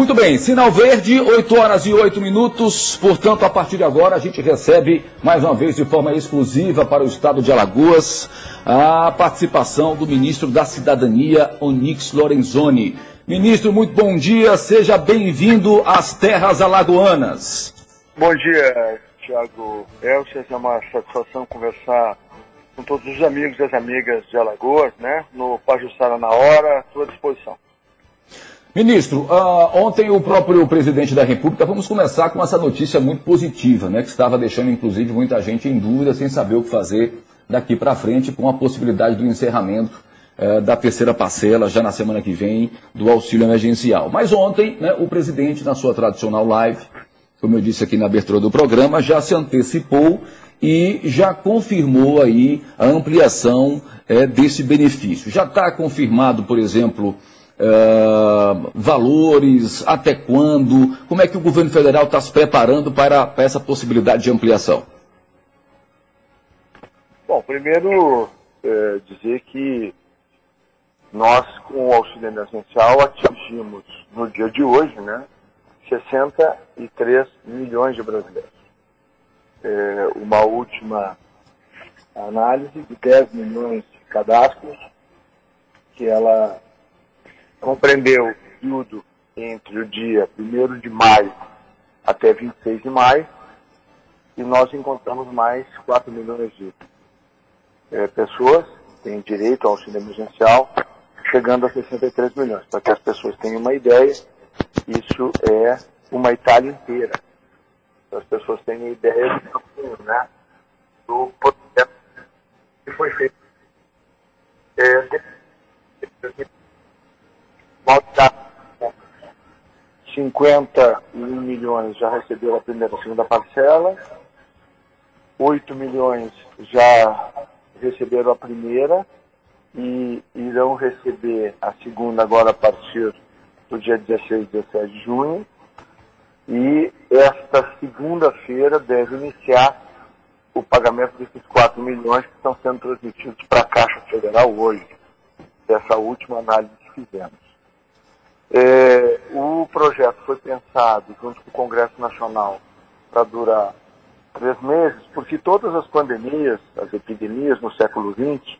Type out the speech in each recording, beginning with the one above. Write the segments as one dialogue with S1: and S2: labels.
S1: Muito bem, sinal verde, 8 horas e 8 minutos. Portanto, a partir de agora, a gente recebe mais uma vez de forma exclusiva para o estado de Alagoas a participação do ministro da Cidadania, Onix Lorenzoni. Ministro, muito bom dia, seja bem-vindo às terras alagoanas.
S2: Bom dia, Tiago Elches, é uma satisfação conversar com todos os amigos e as amigas de Alagoas, né? No Pajussara na hora, à sua disposição.
S1: Ministro, uh, ontem o próprio presidente da República, vamos começar com essa notícia muito positiva, né, que estava deixando inclusive muita gente em dúvida, sem saber o que fazer daqui para frente, com a possibilidade do encerramento uh, da terceira parcela, já na semana que vem, do auxílio emergencial. Mas ontem, né, o presidente, na sua tradicional live, como eu disse aqui na abertura do programa, já se antecipou e já confirmou aí a ampliação uh, desse benefício. Já está confirmado, por exemplo, Valores, até quando? Como é que o governo federal está se preparando para, para, essa possibilidade de ampliação?
S2: Bom, primeiro é, dizer que nós, com o auxílio emergencial, atingimos no dia de hoje, né, 63 milhões de brasileiros. É, uma última análise de 10 milhões de cadastros, que ela compreendeu período entre o dia 1 de maio até 26 de maio, e nós encontramos mais 4 milhões de é, pessoas que têm direito ao auxílio emergencial, chegando a 63 milhões. Para que as pessoas tenham uma ideia, isso é uma Itália inteira. Para as pessoas terem ideia do, né, do que foi feito. É, 51 milhões já receberam a primeira e segunda parcela, 8 milhões já receberam a primeira e irão receber a segunda agora a partir do dia 16 e 17 de junho. E esta segunda-feira deve iniciar o pagamento desses 4 milhões que estão sendo transmitidos para a Caixa Federal hoje, dessa última análise que fizemos. É, o projeto foi pensado junto com o Congresso Nacional para durar três meses, porque todas as pandemias, as epidemias no século XX,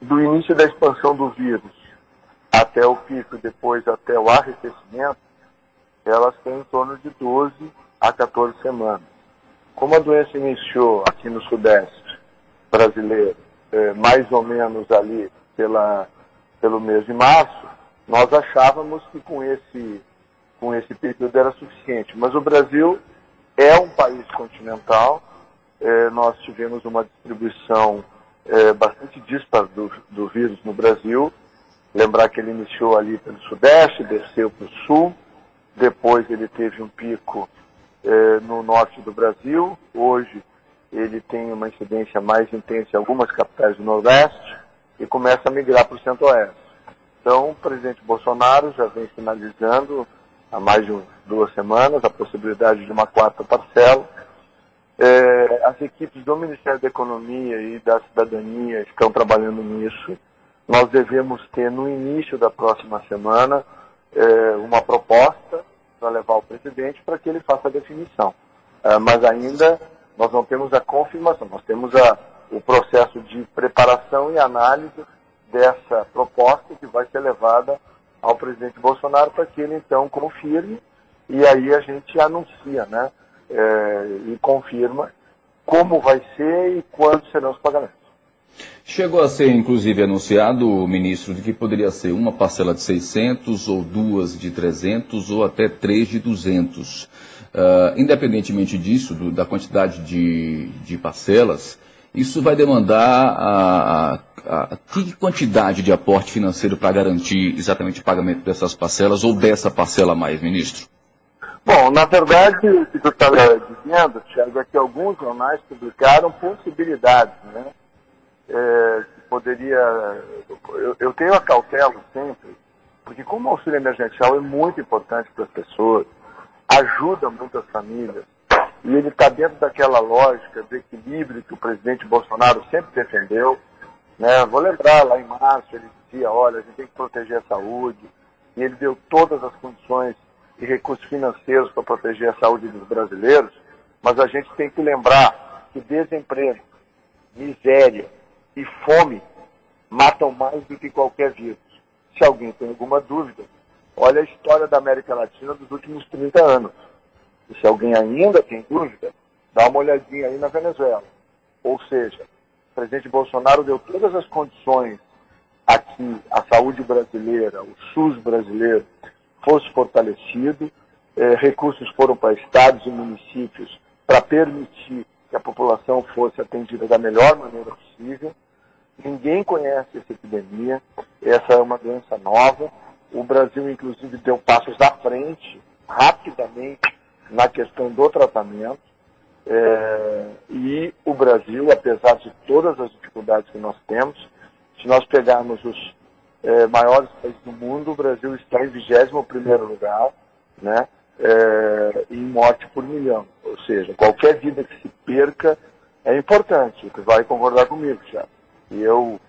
S2: do início da expansão do vírus até o pico e depois até o arrefecimento, elas têm em torno de 12 a 14 semanas. Como a doença iniciou aqui no Sudeste brasileiro, é, mais ou menos ali pela, pelo mês de março, nós achávamos que com esse, com esse período era suficiente, mas o Brasil é um país continental, é, nós tivemos uma distribuição é, bastante dispar do, do vírus no Brasil. Lembrar que ele iniciou ali pelo Sudeste, desceu para o Sul, depois ele teve um pico é, no norte do Brasil, hoje ele tem uma incidência mais intensa em algumas capitais do Nordeste e começa a migrar para o Centro-Oeste. Então, o presidente Bolsonaro já vem sinalizando há mais de duas semanas a possibilidade de uma quarta parcela. É, as equipes do Ministério da Economia e da Cidadania estão trabalhando nisso. Nós devemos ter no início da próxima semana é, uma proposta para levar ao presidente para que ele faça a definição. É, mas ainda nós não temos a confirmação, nós temos a, o processo de preparação e análise dessa proposta que vai ser levada ao presidente Bolsonaro para que ele então confirme e aí a gente anuncia, né? É, e confirma como vai ser e quando serão os pagamentos.
S1: Chegou a ser, inclusive, anunciado, ministro, de que poderia ser uma parcela de 600, ou duas de 300, ou até três de 200. Uh, ah, independentemente disso, do, da quantidade de, de parcelas, isso vai demandar a, a, a que quantidade de aporte financeiro para garantir exatamente o pagamento dessas parcelas ou dessa parcela mais, ministro?
S2: Bom, na verdade, o que tu estava dizendo, Tiago, é que alguns jornais publicaram possibilidades, né? É, poderia. Eu, eu, tenho a cautela sempre, porque como o auxílio emergencial é muito importante para as pessoas, ajuda muitas famílias, e ele está dentro daquela lógica de equilíbrio que o presidente Bolsonaro sempre defendeu. Né? Vou lembrar, lá em março, ele dizia, olha, a gente tem que proteger a saúde, e ele deu todas as condições e recursos financeiros para proteger a saúde dos brasileiros, mas a gente tem que lembrar que desemprego, miséria e fome matam mais do que qualquer vírus. Se alguém tem alguma dúvida, olha a história da América Latina dos últimos 30 anos. E se alguém ainda tem dúvida, dá uma olhadinha aí na Venezuela. Ou seja, o presidente Bolsonaro deu todas as condições a que a saúde brasileira, o SUS brasileiro, fosse fortalecido, eh, recursos foram para estados e municípios para permitir que a população fosse atendida da melhor maneira possível. Ninguém conhece essa epidemia, essa é uma doença nova. O Brasil, inclusive, deu passos à frente, rapidamente, na questão do tratamento. É, e o Brasil, apesar de todas as dificuldades que nós temos, se nós pegarmos os é, maiores países do mundo, o Brasil está em 21 primeiro lugar, né, é, em morte por milhão. Ou seja, qualquer vida que se perca é importante. Você vai concordar comigo, já. E eu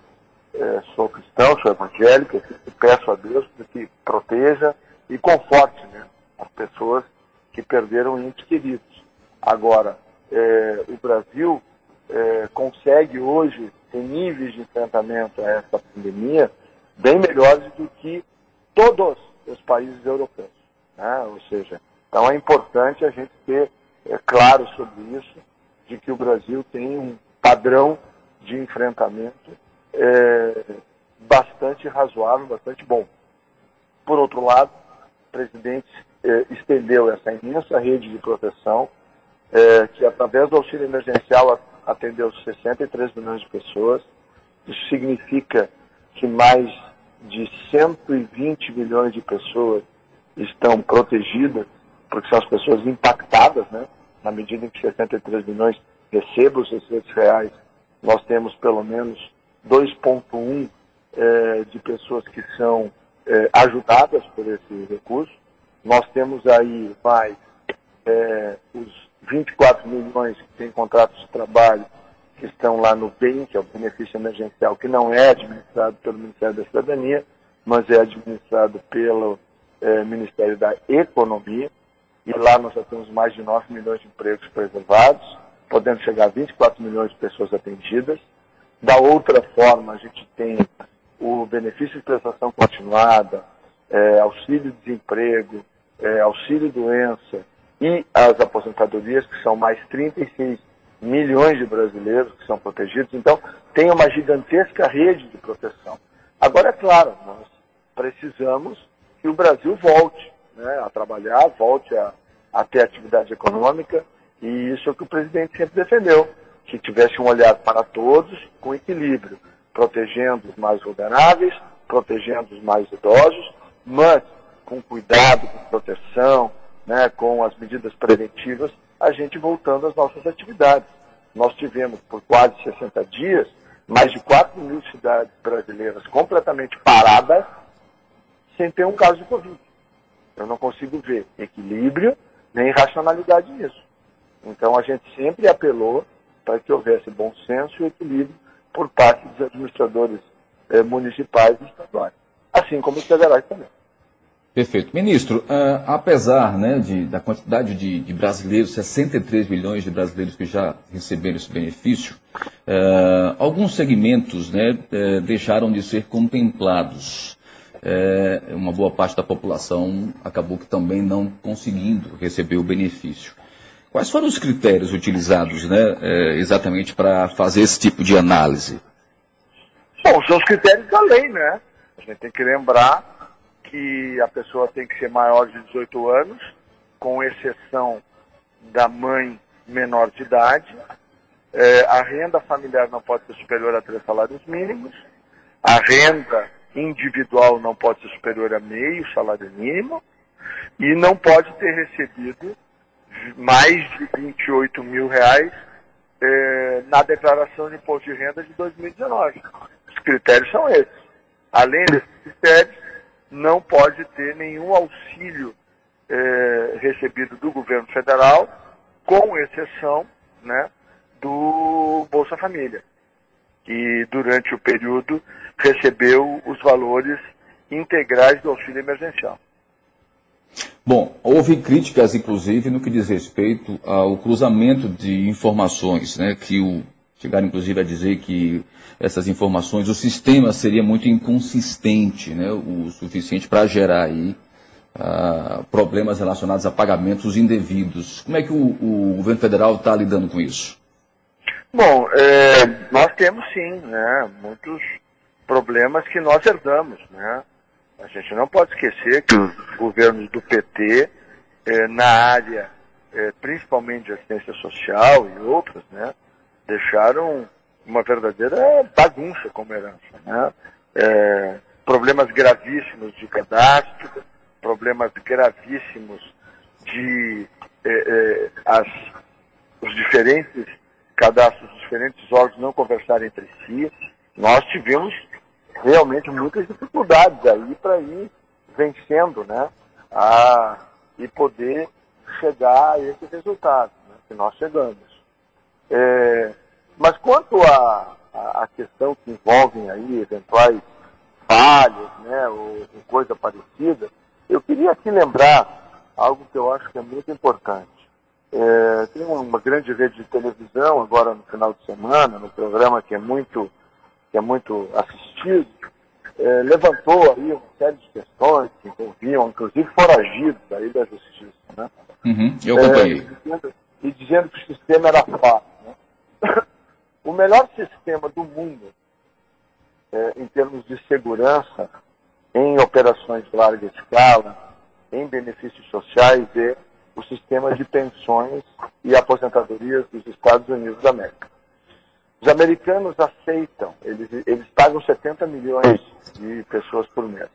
S2: é, sou cristão, sou evangélico, peço a Deus que proteja e conforte né, as pessoas que perderam entes queridos. Agora, é, o Brasil é, consegue hoje ter níveis de enfrentamento a essa pandemia bem melhores do que todos os países europeus. Né? Ou seja, então é importante a gente ter é, claro sobre isso, de que o Brasil tem um padrão de enfrentamento é, bastante razoável, bastante bom. Por outro lado, o é, estendeu essa imensa rede de proteção, é, que através do auxílio emergencial atendeu 63 milhões de pessoas. Isso significa que mais de 120 milhões de pessoas estão protegidas, porque são as pessoas impactadas, né? Na medida em que 63 milhões recebam os 600 reais, nós temos pelo menos 2,1 é, de pessoas que são ajudadas por esse recurso. Nós temos aí mais é, os 24 milhões que têm contratos de trabalho que estão lá no BEM, que é o benefício emergencial, que não é administrado pelo Ministério da Cidadania, mas é administrado pelo é, Ministério da Economia. E lá nós já temos mais de 9 milhões de empregos preservados, podendo chegar a 24 milhões de pessoas atendidas. Da outra forma, a gente tem o benefício de prestação continuada, é, auxílio-desemprego, é, auxílio-doença e as aposentadorias, que são mais 36 milhões de brasileiros que são protegidos. Então, tem uma gigantesca rede de proteção. Agora, é claro, nós precisamos que o Brasil volte né, a trabalhar, volte a, a ter atividade econômica, e isso é o que o presidente sempre defendeu, que tivesse um olhar para todos com equilíbrio, protegendo os mais vulneráveis, protegendo os mais idosos, mas com cuidado, com proteção, né, com as medidas preventivas, a gente voltando às nossas atividades. Nós tivemos, por quase 60 dias, mais de 4 mil cidades brasileiras completamente paradas, sem ter um caso de Covid. Eu não consigo ver equilíbrio nem racionalidade nisso. Então a gente sempre apelou para que houvesse bom senso e equilíbrio por parte dos administradores eh, municipais e estaduais, assim como os federais também.
S1: Perfeito. Ministro, uh, apesar né, de, da quantidade de, de, brasileiros, 63 milhões de brasileiros que já receberam esse benefício, uh, alguns segmentos né, uh, deixaram de ser contemplados. uma boa parte da população acabou que também não conseguindo receber o benefício. Quais foram os critérios utilizados né, exatamente para fazer esse tipo de análise?
S2: Bom, são os critérios da lei, né? A gente tem que lembrar que a pessoa tem que ser maior de 18 anos, com exceção da mãe menor de idade. É, a renda familiar não pode ser superior a três salários mínimos. A renda individual não pode ser superior a meio salário mínimo. E não pode ter recebido mais de 28 mil reais é, na declaração de imposto de renda de 2019. Os critérios são esses. Além desses critérios, não pode ter nenhum auxílio é, recebido do governo federal, com exceção né, do Bolsa Família, que durante o período recebeu os valores integrais do auxílio emergencial.
S1: Bom, houve críticas, inclusive, no que diz respeito ao cruzamento de informações, né, que o, chegaram, inclusive, a dizer que essas informações, o sistema seria muito inconsistente, né, o suficiente para gerar aí uh, problemas relacionados a pagamentos indevidos. Como é que o, o governo federal está lidando com isso?
S2: Bom, é, nós temos sim, né, muitos problemas que nós herdamos, né. A gente não pode esquecer que os governos do PT, é, na área, é, principalmente de assistência social e outras, né, deixaram uma verdadeira bagunça como herança, né. É, problemas gravíssimos de cadastro, problemas gravíssimos de as, os diferentes cadastros dos diferentes órgãos não conversarem entre si. Nós tivemos realmente muitas dificuldades aí para ir vencendo, né? A, e poder chegar a esse resultado né, que nós chegamos. É, mas quanto à a, a, questão que envolvem aí eventuais falhas, né, ou, ou coisa parecida, eu queria aqui lembrar algo que eu acho que é muito importante. É, tem uma grande rede de televisão agora no final de semana, no programa que é muito, que é muito assistido, é, levantou aí uma série de questões que envolviam, inclusive, foragidos aí da justiça. Né?
S1: Uhum, eu acompanhei.
S2: É, e, dizendo, e, dizendo, que o sistema era fácil. O melhor sistema do mundo, é, em termos de segurança, em operações de larga escala, em benefícios sociais, é o sistema de pensões e aposentadorias dos Estados Unidos da América. Os americanos aceitam, eles, eles pagam 70 milhões de pessoas por mês.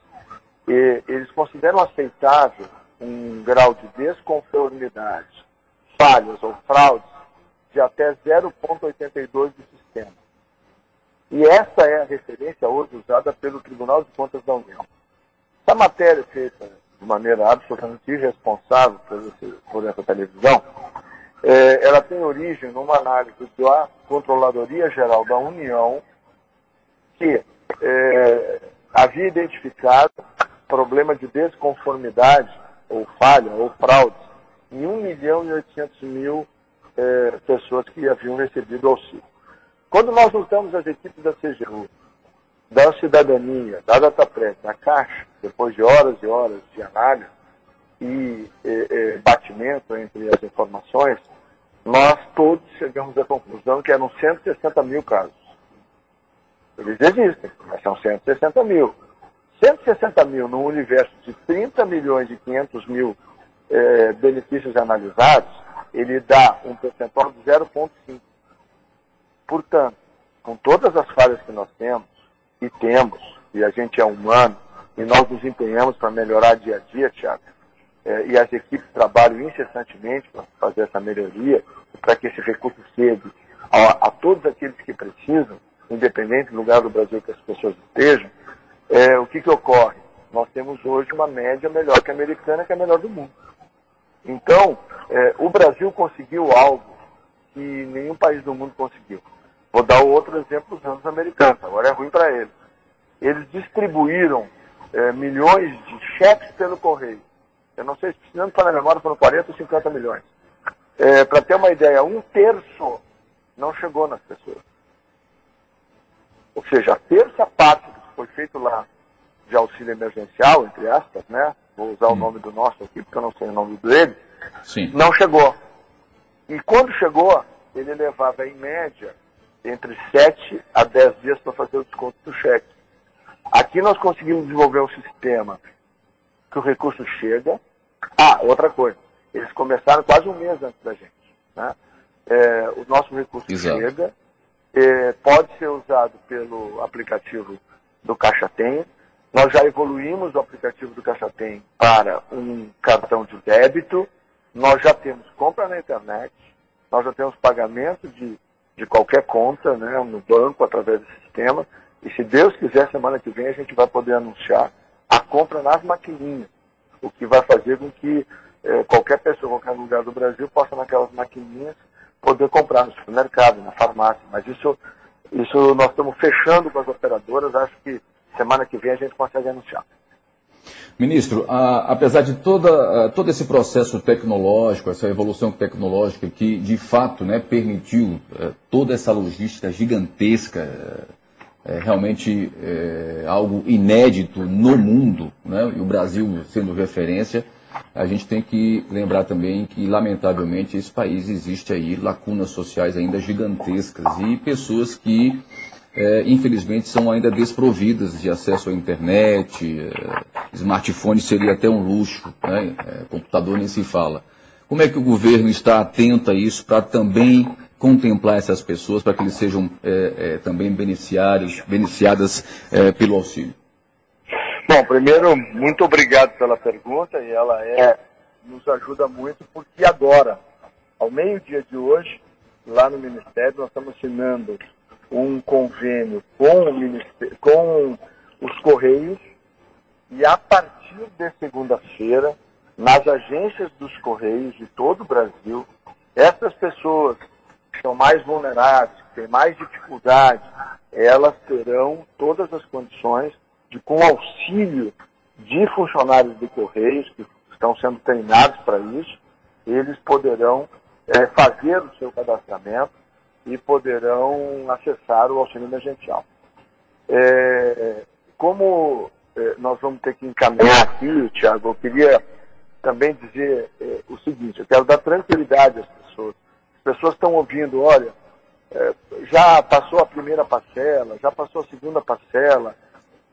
S2: E eles consideram aceitável um grau de desconformidade, falhas ou fraudes de até 0,82 do sistema. E essa é a referência hoje usada pelo Tribunal de Contas da União. Essa matéria feita de maneira absolutamente irresponsável por essa televisão, é, ela tem origem numa análise da Controladoria Geral da União, que é, havia identificado problema de desconformidade, ou falha, ou fraude, em 1 milhão e 800 mil é, pessoas que haviam recebido auxílio. Quando nós juntamos as equipes da CGU, da cidadania, da DataPress, da Caixa, depois de horas e horas de análise e, e, e batimento entre as informações, nós todos chegamos à conclusão que eram 160 mil casos. Eles existem, mas são 160 mil. 160 mil no universo de 30 milhões e 500 mil é, benefícios analisados, ele dá um percentual de 0,5. Portanto, com todas as falhas que nós temos, e temos, e a gente é humano, e nós nos empenhamos para melhorar dia a dia, Tiago, é, e as equipes trabalham incessantemente para fazer essa melhoria, para que esse recurso chegue a, a, todos aqueles que precisam, independente do lugar do Brasil que as pessoas estejam, é, o que, que ocorre? Nós temos hoje uma média melhor que a americana, que é a melhor do mundo. Então, é, o Brasil conseguiu algo que nenhum país do mundo conseguiu. Vou dar outro exemplo usando os americanos, agora é ruim para eles. Eles distribuíram é, milhões de cheques pelo correio. Eu não sei se precisando para a memória foram 40 ou 50 milhões. É, para ter uma ideia, um terço não chegou nas pessoas. Ou seja, a terça parte do que foi feito lá de auxílio emergencial, entre aspas, né? Vou usar hum. o nome do nosso aqui, porque eu não sei o nome dele. Sim. Não chegou. E quando chegou, ele levava em média entre 7 a 10 dias para fazer o desconto do cheque. Aqui nós conseguimos desenvolver um sistema que o recurso chega. Ah, outra coisa. Eles começaram quase um mês antes da gente. Né? É, o nosso recurso Exato. chega, é, pode ser usado pelo aplicativo do Caixa Tem. Nós já evoluímos o aplicativo do Caixa Tem para um cartão de débito. Nós já temos compra na internet. Nós já temos pagamento de, de qualquer conta né, no banco através do sistema. E se Deus quiser, semana que vem a gente vai poder anunciar a compra nas maquininhas, o que vai fazer com que é, qualquer pessoa, qualquer lugar do Brasil, possa naquelas maquininhas poder comprar no supermercado, na farmácia. Mas isso, isso nós estamos fechando com as operadoras, acho que semana que vem a gente consegue anunciar.
S1: Ministro, a, apesar de toda, a, todo esse processo tecnológico, essa evolução tecnológica que de fato né, permitiu é, toda essa logística gigantesca, é, é realmente é, algo inédito no mundo, né, e o Brasil sendo referência, a gente tem que lembrar também que, lamentavelmente, esse país existe aí lacunas sociais ainda gigantescas e pessoas que é, infelizmente, são ainda desprovidas de acesso à internet, é, smartphone seria até um luxo, né? é, computador nem se fala. Como é que o governo está atento a isso para também contemplar essas pessoas, para que eles sejam é, é, também beneficiários, beneficiadas é, pelo auxílio?
S2: Bom, primeiro, muito obrigado pela pergunta e ela é, nos ajuda muito porque agora, ao meio-dia de hoje, lá no Ministério, nós estamos assinando um convênio com, o com os Correios e a partir de segunda-feira, nas agências dos Correios de todo o Brasil, essas pessoas que são mais vulneráveis, que têm mais dificuldade, elas terão todas as condições de, com auxílio de funcionários de Correios, que estão sendo treinados para isso, eles poderão é, fazer o seu cadastramento e poderão acessar o auxílio emergencial. É, como é, nós vamos ter que encaminhar aqui, Tiago, eu queria também dizer é, o seguinte, eu quero dar tranquilidade às pessoas. As pessoas estão ouvindo, olha, é, já passou a primeira parcela, já passou a segunda parcela,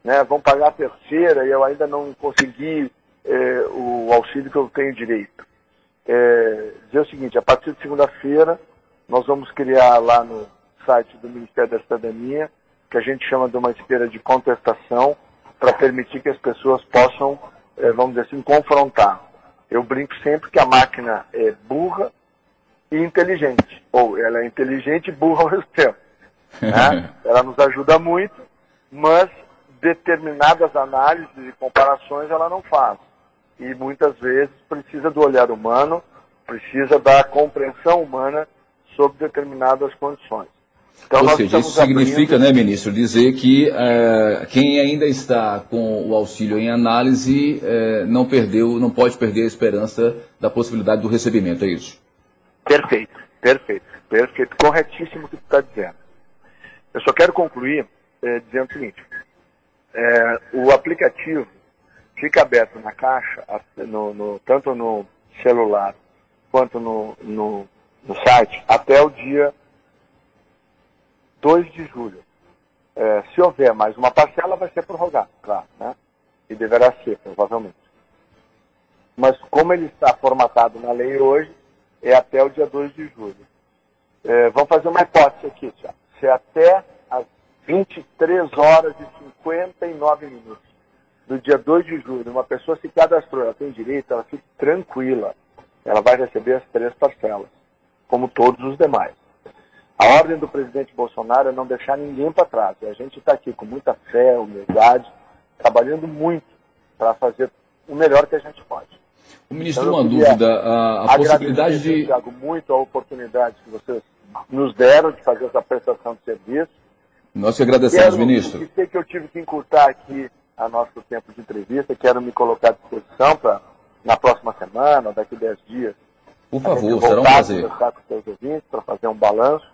S2: né, vão pagar a terceira e eu ainda não consegui é, o auxílio que eu tenho direito. É, dizer o seguinte, a partir de segunda-feira, nós vamos criar lá no site do Ministério da Cidadania, que a gente chama de uma esteira de contestação, para permitir que as pessoas possam, eh, vamos dizer assim, confrontar. Eu brinco sempre que a máquina é burra e inteligente, ou ela é inteligente e burra ao mesmo tempo. Né? ela nos ajuda muito, mas determinadas análises e comparações ela não faz. E muitas vezes precisa do olhar humano, precisa da compreensão humana sob determinadas condições.
S1: Então, Ou seja, isso significa, abrindo... né, ministro, dizer que é, quem ainda está com o auxílio em análise é, não perdeu, não pode perder a esperança da possibilidade do recebimento, é isso?
S2: Perfeito, perfeito, perfeito, corretíssimo o que você está dizendo. Eu só quero concluir é, dizendo o seguinte, o aplicativo fica aberto na caixa, no, no, tanto no celular quanto no, no no site até o dia 2 de julho. É, se houver mais uma parcela, vai ser prorrogado, claro, né? E deverá ser, provavelmente. Mas como ele está formatado na lei hoje, é até o dia 2 de julho. É, vamos fazer uma hipótese aqui, Tiago. Se até às 23 horas e 59 minutos do dia 2 de julho, uma pessoa se cadastrou, ela tem direito, ela fica tranquila. Ela vai receber as três parcelas como todos os demais. A ordem do presidente Bolsonaro é não deixar ninguém para trás. E a gente está aqui com muita fé, humildade, trabalhando muito para fazer o melhor que a gente pode.
S1: O ministro, então, uma dúvida, a, a possibilidade de...
S2: Thiago, muito a oportunidade que vocês nos deram de fazer essa prestação de serviço.
S1: Nós que agradecemos, quero, ministro.
S2: Sei que eu tive que encurtar aqui a nosso tempo de entrevista, quero me colocar à disposição para, na próxima semana, daqui a 10 dias,
S1: por favor, será um prazer.
S2: conversar com seus ouvintes para fazer um balanço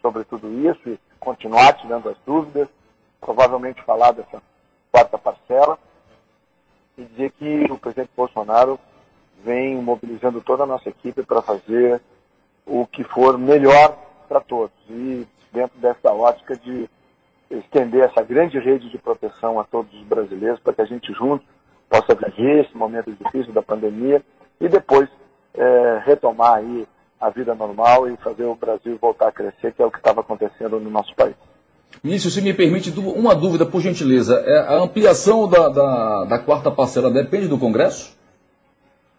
S2: sobre tudo isso e continuar tirando as dúvidas, provavelmente falar dessa quarta parcela e dizer que o presidente Bolsonaro vem mobilizando toda a nossa equipe para fazer o que for melhor para todos e dentro dessa ótica de estender essa grande rede de proteção a todos os brasileiros para que a gente junto possa viver esse momento difícil da pandemia e depois é, retomar aí a vida normal e fazer o Brasil voltar a crescer, que é o que estava acontecendo no nosso país.
S1: Ministro, se me permite uma dúvida, por gentileza. É, a ampliação da, da, da quarta parcela depende do Congresso?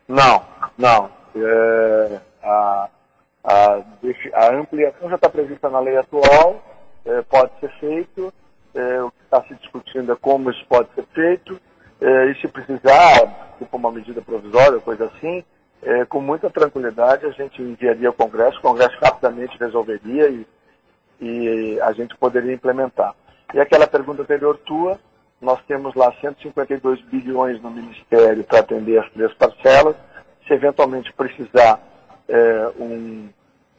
S2: Não, não. É, a, a, a, ampliação já está prevista na lei atual, é, pode ser feito. É, o que está se discutindo é como isso pode ser feito. É, e se precisar, tipo uma medida provisória, coisa assim, é, com muita tranquilidade a gente enviaria ao Congresso, o Congresso rapidamente resolveria e, e a gente poderia implementar. E aquela pergunta anterior tua, nós temos lá 152 bilhões no Ministério para atender as três parcelas. Se eventualmente precisar é, um,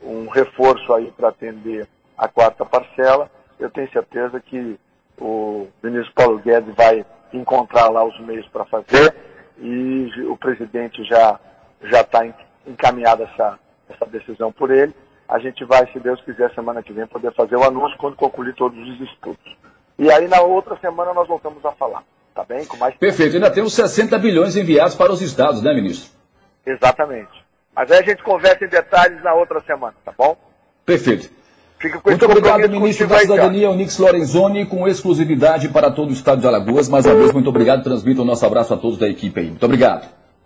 S2: um reforço aí para atender a quarta parcela, eu tenho certeza que o ministro Paulo Guedes vai encontrar lá os meios para fazer e o presidente já já está encaminhada essa, essa decisão por ele. A gente vai, se Deus quiser, semana que vem poder fazer o anúncio quando concluir todos os estudos. E aí na outra semana nós voltamos a falar, tá bem?
S1: Com mais Perfeito. Ainda temos 60 bilhões enviados para os estados, né, ministro?
S2: Exatamente. Mas aí a gente conversa em detalhes na outra semana, tá bom?
S1: Perfeito. Muito obrigado, ministro da Cidadania, Onix Lorenzoni, com exclusividade para todo o estado de Alagoas. Mais uma vez, muito obrigado. Transmito o nosso abraço a todos da equipe aí. Muito obrigado.